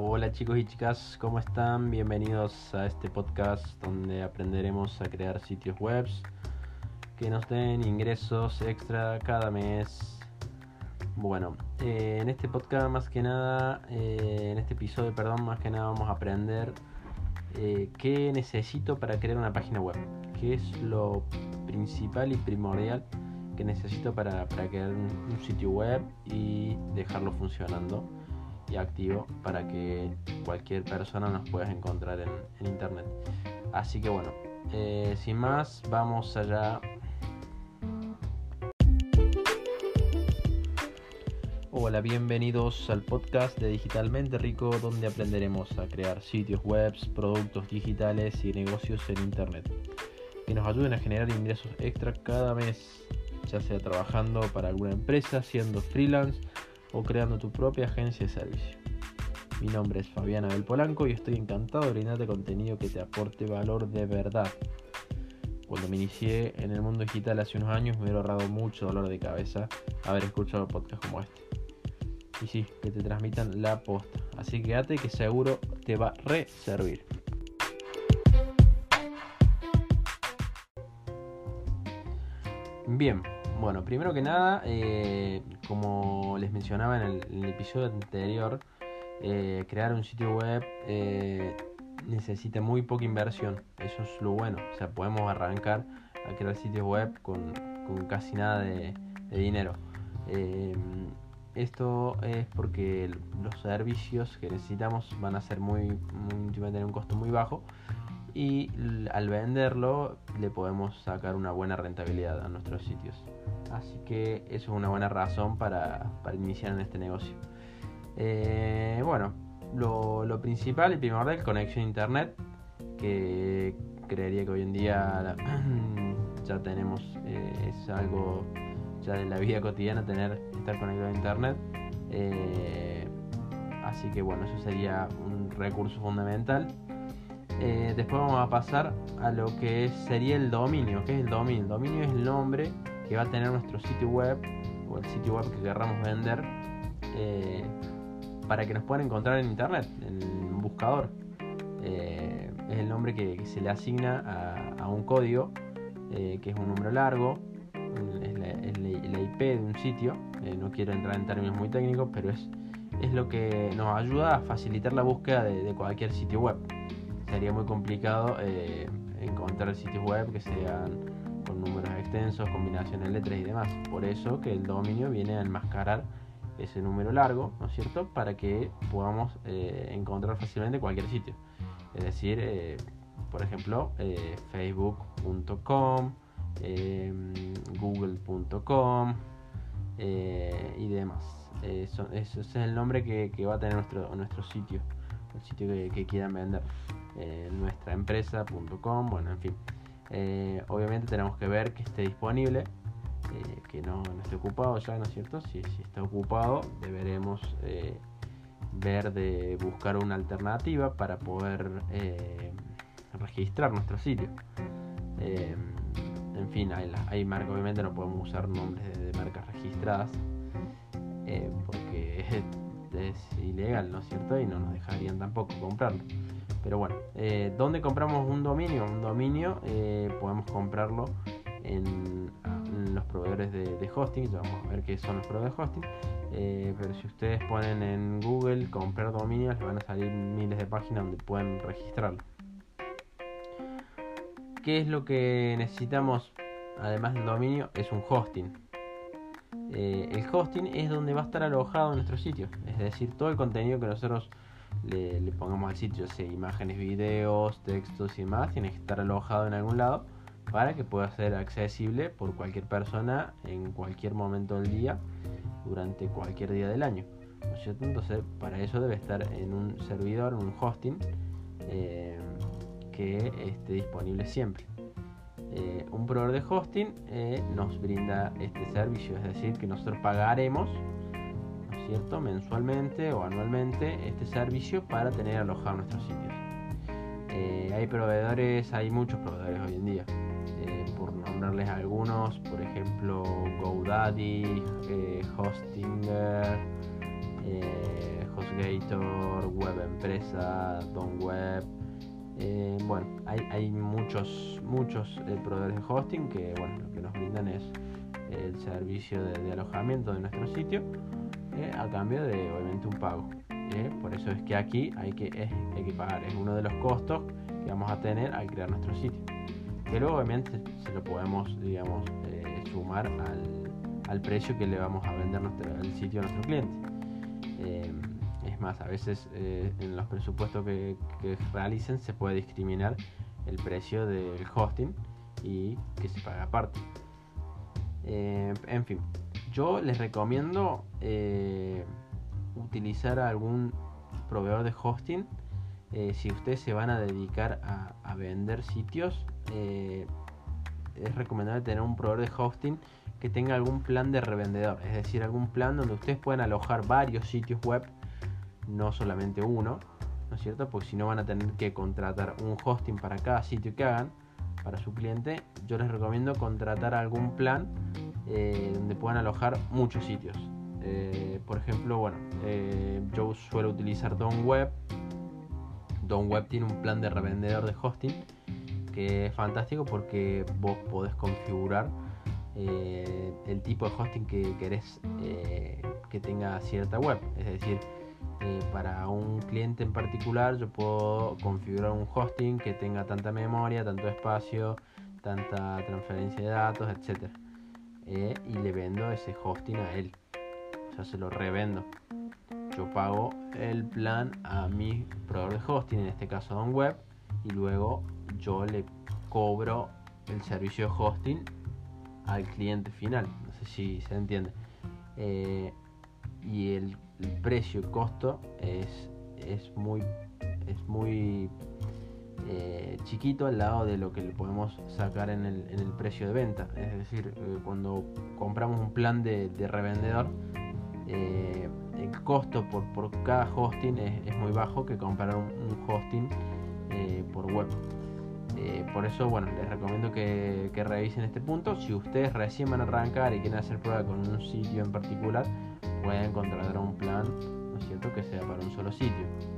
Hola chicos y chicas, ¿cómo están? Bienvenidos a este podcast donde aprenderemos a crear sitios web que nos den ingresos extra cada mes. Bueno, eh, en este podcast más que nada, eh, en este episodio, perdón, más que nada vamos a aprender eh, qué necesito para crear una página web, qué es lo principal y primordial que necesito para, crear un sitio web y dejarlo funcionando y activo para que cualquier persona nos pueda encontrar en, internet. Así que bueno, eh, sin más, vamos allá. Hola, bienvenidos al podcast de Digitalmente Rico, donde aprenderemos a crear sitios web, productos digitales y negocios en internet que nos ayuden a generar ingresos extra cada mes, ya sea trabajando para alguna empresa, siendo freelance o creando tu propia agencia de servicio. Mi nombre es Fabiana del Polanco y estoy encantado de brindarte contenido que te aporte valor de verdad. Cuando me inicié en el mundo digital hace unos años me hubiera ahorrado mucho dolor de cabeza haber escuchado podcasts como este. Y sí, que te transmitan la posta. Así que quédate que seguro te va a reservir. Bien, bueno, primero que nada, eh, como les mencionaba en el, episodio anterior, eh, crear un sitio web eh, necesita muy poca inversión. Eso es lo bueno. O sea, podemos arrancar a crear sitios web con, casi nada de, dinero. esto es porque los servicios que necesitamos van a ser muy, muy tener un costo muy bajo y al venderlo le podemos sacar una buena rentabilidad a nuestros sitios. Así que eso es una buena razón para, iniciar en este negocio. Eh, bueno, lo, principal y primordial, conexión a internet, que creería que hoy en día ya tenemos, eh, es algo ya de la vida cotidiana tener, estar conectado a internet. Eh, así que bueno, eso sería un recurso fundamental. Eh, después vamos a pasar a lo que sería el dominio. ¿Qué es el dominio? El dominio es el nombre que va a tener nuestro sitio web o el sitio web que querramos vender eh, para que nos puedan encontrar en internet, en un buscador. Eh, es el nombre que, se le asigna a, un código, que es un número largo, es la, IP de un sitio. no quiero entrar en términos muy técnicos, pero es, es lo que nos ayuda a facilitar la búsqueda de cualquier sitio web sería muy complicado eh, encontrar sitios web que sean con números extensos, combinaciones de letras y demás. Por eso que el dominio viene a enmascarar ese número largo, ¿no es cierto? Para que podamos eh, encontrar fácilmente cualquier sitio. Es decir, eh, por ejemplo, facebook.com, google.com y demás. ese es el nombre que, va a tener nuestro, nuestro sitio, el sitio que quieran vender eh, nuestra empresa.com, bueno, en fin. Eh, obviamente tenemos que ver que esté disponible, eh, que no, esté ocupado ya, ¿no es cierto? Si, está ocupado, deberemos ver de buscar una alternativa para poder registrar nuestro sitio. en fin, hay, hay marcas, obviamente no podemos usar nombres de, marcas registradas porque es ilegal, ¿no es cierto? Y no nos dejarían tampoco comprarlo. Pero bueno, eh, ¿dónde compramos un dominio? Un dominio eh, podemos comprarlo en, los proveedores de, hosting. Ya vamos a ver qué son los proveedores de hosting. Eh, pero si ustedes ponen en Google comprar dominios, les van a salir miles de páginas donde pueden registrarlo. ¿Qué es lo que necesitamos además del dominio? Es un hosting. el hosting es donde va a estar alojado nuestro sitio, es decir, todo el contenido que nosotros le, pongamos al sitio, sea imágenes, videos, textos y más, tiene que estar alojado en algún lado para que pueda ser accesible por cualquier persona en cualquier momento del día, durante cualquier día del año. Entonces, para eso debe estar en un servidor, en un hosting eh, que esté disponible siempre. Eh, un proveedor de hosting eh, nos brinda este servicio, es decir, que nosotros pagaremos ¿cierto? mensualmente o anualmente este servicio para tener alojado nuestros sitios. Eh, hay proveedores, hay muchos proveedores hoy en día. Eh, por nombrarles algunos, por ejemplo, GoDaddy, eh, Hostinger, HostGator, Web Empresa, Don Web. Eh, bueno, hay, muchos, muchos proveedores de hosting que, lo que nos brindan es el servicio de, alojamiento de nuestro sitio a cambio de obviamente un pago. por eso es que aquí hay que, hay que pagar, es uno de los costos que vamos a tener al crear nuestro sitio. Que luego obviamente se lo podemos, digamos, sumar al, al precio que le vamos a vender nuestro, el sitio a nuestro cliente. Eh, es más, a veces eh, en los presupuestos que, realicen se puede discriminar el precio del hosting y que se paga aparte. Eh, en fin, yo les recomiendo utilizar algún proveedor de hosting si ustedes se van a dedicar a, vender sitios. es recomendable tener un proveedor de hosting que tenga algún plan de revendedor, es decir, algún plan donde ustedes puedan alojar varios sitios web, no solamente uno, ¿no es cierto? Porque si no van a tener que contratar un hosting para cada sitio que hagan para su cliente. Yo les recomiendo contratar algún plan eh, donde puedan alojar muchos sitios. Eh, por ejemplo, bueno, eh, yo suelo utilizar Don Web. Don Web tiene un plan de revendedor de hosting que es fantástico porque vos podés configurar eh, el tipo de hosting que querés que tenga cierta web. Es decir, para un cliente en particular yo puedo configurar un hosting que tenga tanta memoria, tanto espacio, tanta transferencia de datos, etc. y le vendo ese hosting a él. Se lo revendo. Yo pago el plan a mi proveedor de hosting, en este caso Don Web, y luego yo le cobro el servicio de hosting al cliente final. No sé si se entiende. Eh, y el, precio y costo es, es muy, es muy eh, chiquito al lado de lo que le podemos sacar en el, en el precio de venta. Es decir, eh, cuando compramos un plan de, revendedor, el costo por, por, cada hosting es, muy bajo que comprar un hosting por web. Eh, por eso, bueno, les recomiendo que, revisen este punto. Si ustedes recién van a arrancar y quieren hacer prueba con un sitio en particular, pueden contratar un plan, ¿no es cierto?, que sea para un solo sitio.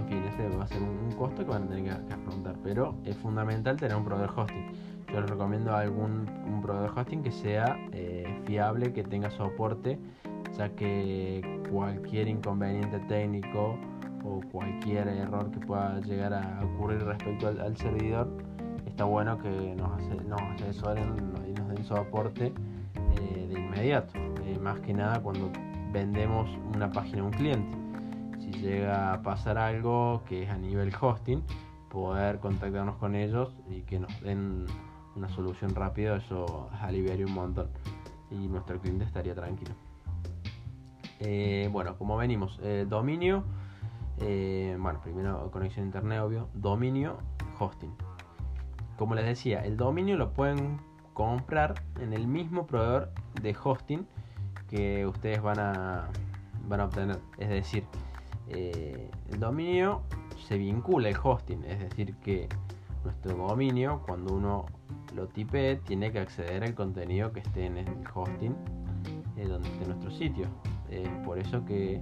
En fin, este va a ser un, costo que van a tener que, afrontar, pero es fundamental tener un proveedor hosting. Yo les recomiendo algún un proveedor hosting que sea eh, fiable, que tenga soporte, ya que cualquier inconveniente técnico o cualquier error que pueda llegar a ocurrir respecto al, servidor, está bueno que nos, nos asesoren y nos den soporte eh, de inmediato. Eh, más que nada cuando vendemos una página a un cliente. Llega a pasar algo que es a nivel hosting, poder contactarnos con ellos y que nos den una solución rápida, eso aliviaría un montón y nuestro cliente estaría tranquilo. Eh, bueno, como venimos, el dominio eh, bueno, primero conexión a internet, obvio. Dominio, hosting. Como les decía, el dominio lo pueden comprar en el mismo proveedor de hosting que ustedes van a, van a obtener. Es decir, eh, el dominio se vincula al hosting. Es decir, que nuestro dominio, cuando uno lo tipee, tiene que acceder al contenido que esté en el hosting eh, donde esté nuestro sitio. por eso que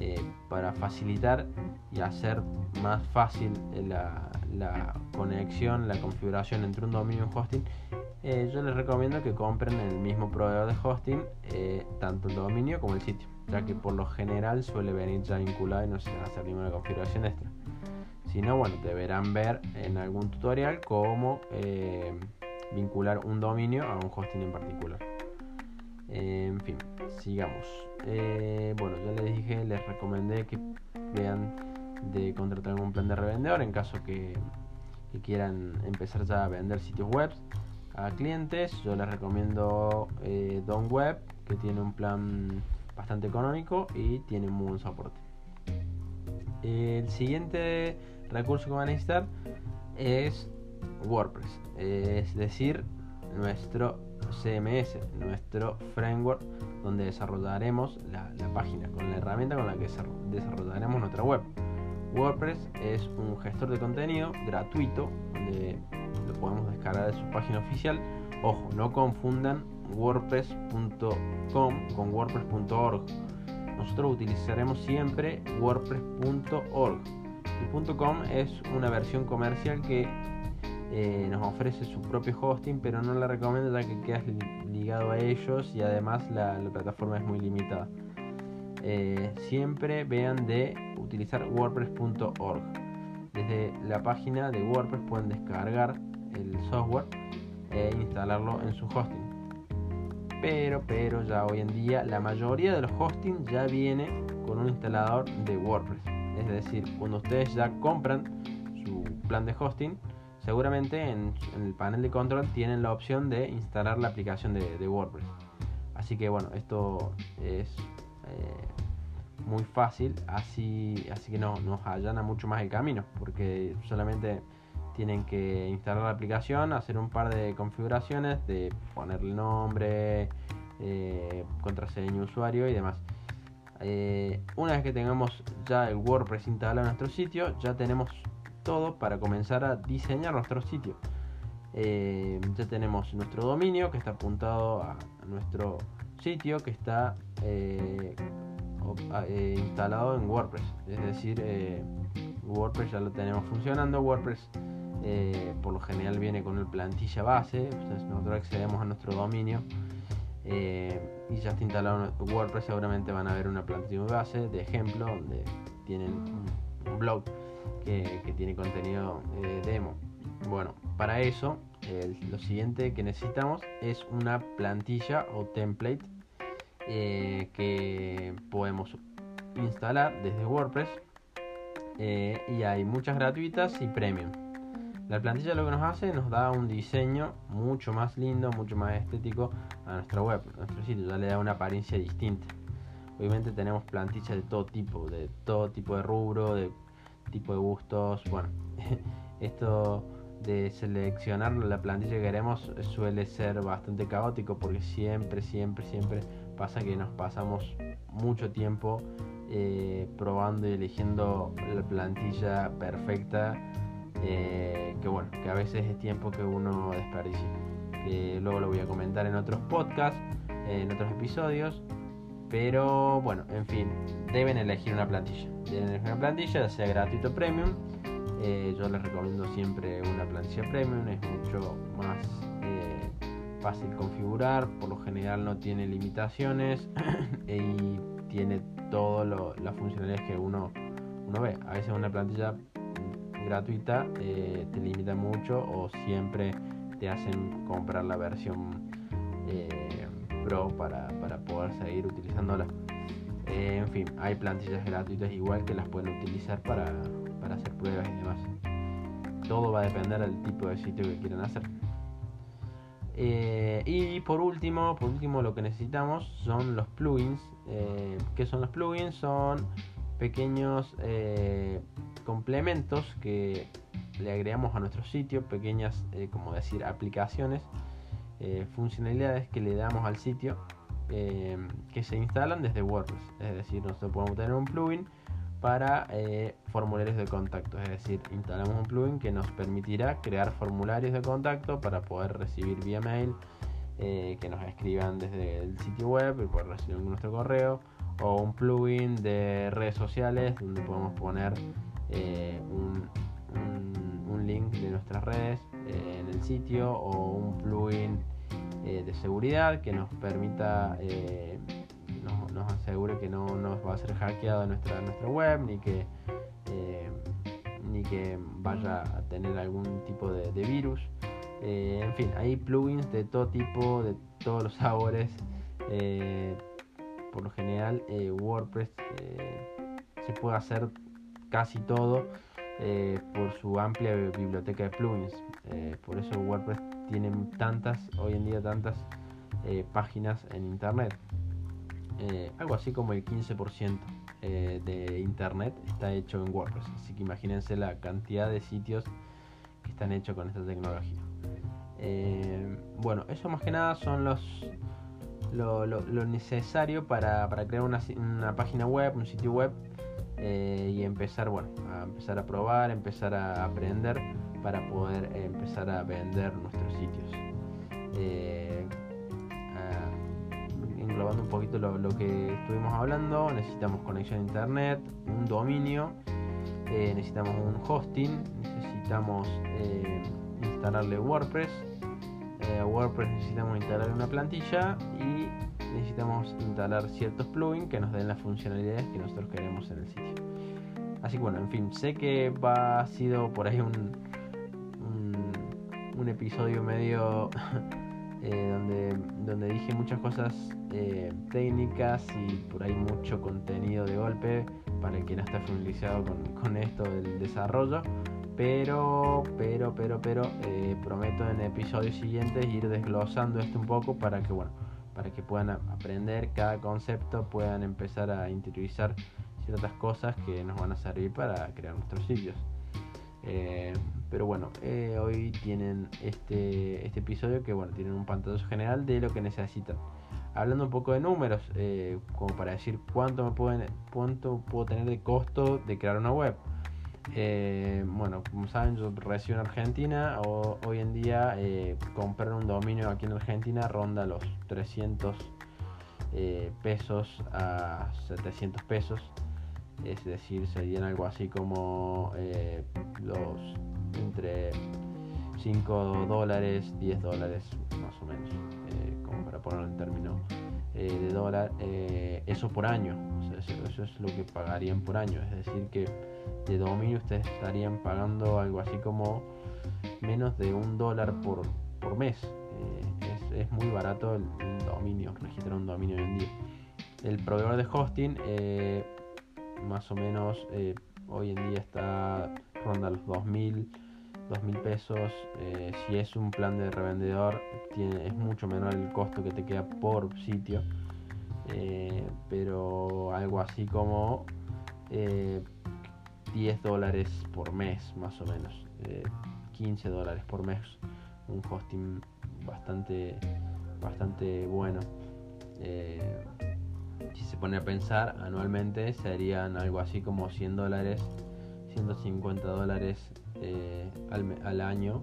eh, para facilitar y hacer más fácil la, conexión, la configuración entre un dominio y un hosting, eh, yo les recomiendo que compren el mismo proveedor de hosting, eh, tanto el dominio como el sitio, ya que por lo general suele venir ya vinculado y no se hacer ninguna configuración extra. Si no, bueno, deberán ver en algún tutorial cómo vincular un dominio a un hosting en particular. en fin, sigamos. Eh, bueno, ya les dije, les recomendé que vean de contratar algún plan de revendedor en caso que, quieran empezar ya a vender sitios web a clientes. Yo les recomiendo eh, Don Web, que tiene un plan bastante económico y tiene muy buen soporte. El siguiente recurso que van a necesitar es WordPress, es decir, nuestro CMS, nuestro framework donde desarrollaremos la, página con la herramienta con la que desarrollaremos nuestra web. WordPress es un gestor de contenido gratuito donde lo podemos descargar de su página oficial. Ojo, no confundan wordpress.com con wordpress.org. nosotros utilizaremos siempre wordpress.org. El .com es una versión comercial que eh, nos ofrece su propio hosting, pero no la recomiendo ya que quedas ligado a ellos y además la, plataforma es muy limitada. Eh, siempre vean de utilizar wordpress.org. Desde la página de WordPress pueden descargar el software e instalarlo en su hosting. Pero, pero ya hoy en día la mayoría de los hosting ya viene con un instalador de WordPress. Es decir, cuando ustedes ya compran su plan de hosting, seguramente en, el panel de control tienen la opción de instalar la aplicación de, WordPress. Así que bueno, esto es eh, muy fácil, así, así que no, nos allana mucho más el camino, porque solamente tienen que instalar la aplicación, hacer un par de configuraciones de ponerle nombre, eh, contraseña, usuario y demás. Eh, una vez que tengamos ya el WordPress instalado en nuestro sitio, ya tenemos todo para comenzar a diseñar nuestro sitio. Eh, ya tenemos nuestro dominio que está apuntado a, nuestro sitio que está instalado en WordPress. Es decir, WordPress ya lo tenemos funcionando. Eh, por lo general viene con el plantilla base, nosotros accedemos a nuestro dominio eh, y ya está instalado WordPress, seguramente van a ver una plantilla base de ejemplo donde tienen un, blog que, tiene contenido eh, demo. Bueno, para eso lo siguiente que necesitamos es una plantilla o template que podemos instalar desde WordPress y hay muchas gratuitas y premium. La plantilla lo que nos hace nos da un diseño mucho más lindo, mucho más estético a nuestra web, a nuestro sitio, ya le da una apariencia distinta. Obviamente tenemos plantillas de todo tipo, de todo tipo de rubro, de tipo de gustos. Bueno, esto de seleccionar la plantilla que queremos suele ser bastante caótico porque siempre, siempre, siempre pasa que nos pasamos mucho tiempo eh, probando y eligiendo la plantilla perfecta eh, que bueno, que a veces es tiempo que uno desperdicia. luego lo voy a comentar en otros podcasts, en otros episodios. Pero bueno, en fin, deben elegir una plantilla. Deben elegir una plantilla, ya sea gratuito o premium. Eh, yo les recomiendo siempre una plantilla premium, es mucho más eh, fácil configurar, por lo general no tiene limitaciones y tiene todas las funcionalidades que uno, uno ve. A veces una plantilla gratuita eh, te limita mucho o siempre te hacen comprar la versión eh, pro para, poder seguir utilizándola. Eh, en fin, hay plantillas gratuitas igual que las pueden utilizar para, hacer pruebas y demás. Todo va a depender del tipo de sitio que quieran hacer. y por último, por último lo que necesitamos son los plugins. ¿Qué son los plugins? Son pequeños complementos que le agregamos a nuestro sitio, pequeñas, eh, como decir, aplicaciones, eh, funcionalidades que le damos al sitio eh, que se instalan desde WordPress. Es decir, nosotros podemos tener un plugin para formularios de contacto, es decir, instalamos un plugin que nos permitirá crear formularios de contacto para poder recibir vía mail, que nos escriban desde el sitio web y poder recibir nuestro correo o un plugin de redes sociales donde podemos poner eh, un, link de nuestras redes eh, en el sitio o un plugin eh, de seguridad que nos permita, nos, asegure que no nos va a ser hackeado nuestra, nuestra web ni que, ni que vaya a tener algún tipo de, virus. en fin, hay plugins de todo tipo, de todos los sabores. por lo general, WordPress se puede hacer casi todo eh, por su amplia biblioteca de plugins. Eh, por eso WordPress tiene tantas, hoy en día tantas eh, páginas en internet. algo así como el 15% de internet está hecho en WordPress. Así que imagínense la cantidad de sitios que están hechos con esta tecnología. bueno, eso más que nada son los lo, necesario para, crear una, una, página web, un sitio web eh, y empezar, bueno, a empezar a probar, empezar a aprender para poder empezar a vender nuestros sitios. Eh, englobando un poquito lo, que estuvimos hablando, necesitamos conexión a internet, un dominio, eh, necesitamos un hosting, necesitamos instalarle WordPress, a WordPress necesitamos instalar una plantilla y necesitamos instalar ciertos plugins que nos den las funcionalidades que nosotros queremos en el sitio. Así que bueno, en fin, sé que va ha sido por ahí un, un, episodio medio eh, donde, donde dije muchas cosas eh, técnicas y por ahí mucho contenido de golpe para el que no está familiarizado con, con esto del desarrollo. Pero, pero, pero, pero, eh, prometo en episodios siguientes ir desglosando esto un poco para que, bueno, para que puedan aprender cada concepto, puedan empezar a interiorizar ciertas cosas que nos van a servir para crear nuestros sitios. Eh, pero bueno, eh, hoy tienen este, este episodio que bueno, tienen un pantallazo general de lo que necesitan. Hablando un poco de números, eh, como para decir cuánto me pueden, cuánto puedo tener de costo de crear una web. Bueno, como saben, yo resido en Argentina. O, hoy en día comprar un dominio aquí en Argentina ronda los 300 pesos a 700 pesos es decir, serían algo así como eh, los entre 5 dólares, 10 dólares más o menos, eh, como para ponerlo en términos eh, de dólar, eso por año, eso, es lo que pagarían por año, es decir, que de dominio ustedes estarían pagando algo así como menos de un dólar por, por mes. Es, muy barato el, dominio, registrar un dominio hoy en día. El proveedor de hosting más o menos eh, hoy en día está ronda los 2000 2000 pesos eh, si es un plan de revendedor tiene, es mucho menor el costo que te queda por sitio. Eh, pero algo así como 10 dólares por mes más o menos. 15 dólares por mes. Un hosting bastante bastante bueno. Si se pone a pensar anualmente serían algo así como 100 dólares 150 dólares eh, al, año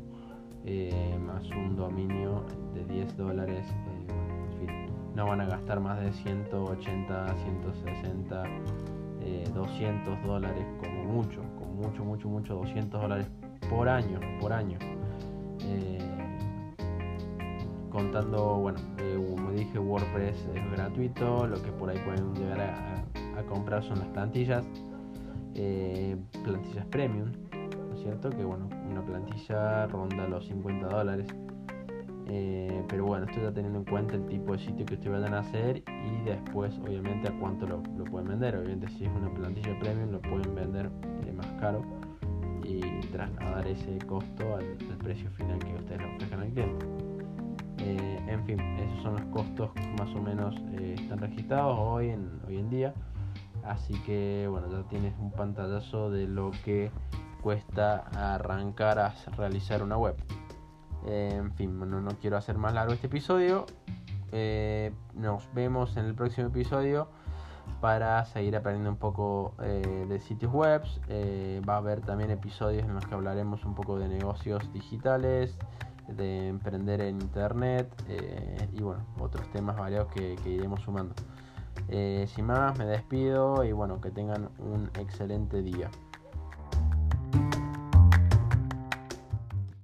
eh, más un dominio de 10 dólares eh, no van a gastar más de 180 160 200 dólares como mucho como mucho mucho mucho 200 dólares por año por año. Contando, bueno, como dije, WordPress es gratuito, lo que por ahí pueden llegar a, comprar son las plantillas, plantillas premium, ¿no es cierto? Que bueno, una plantilla ronda los 50 dólares. Eh, pero bueno, esto ya teniendo en cuenta el tipo de sitio que ustedes vayan a hacer y después obviamente a cuánto lo, pueden vender. Obviamente si es una plantilla premium lo pueden vender más caro y trasladar ese costo al, precio final que ustedes le ofrezcan al cliente. Eh, en fin, esos son los costos más o menos eh, están registrados hoy en, hoy en día. Así que bueno, ya tienes un pantallazo de lo que cuesta arrancar a realizar una web. Eh, en fin, bueno, no quiero hacer más largo este episodio. nos vemos en el próximo episodio para seguir aprendiendo un poco de sitios web. va a haber también episodios en los que hablaremos un poco de negocios digitales, de emprender en internet eh, y bueno, otros temas variados que, iremos sumando. Eh, sin más, me despido y bueno, que tengan un excelente día.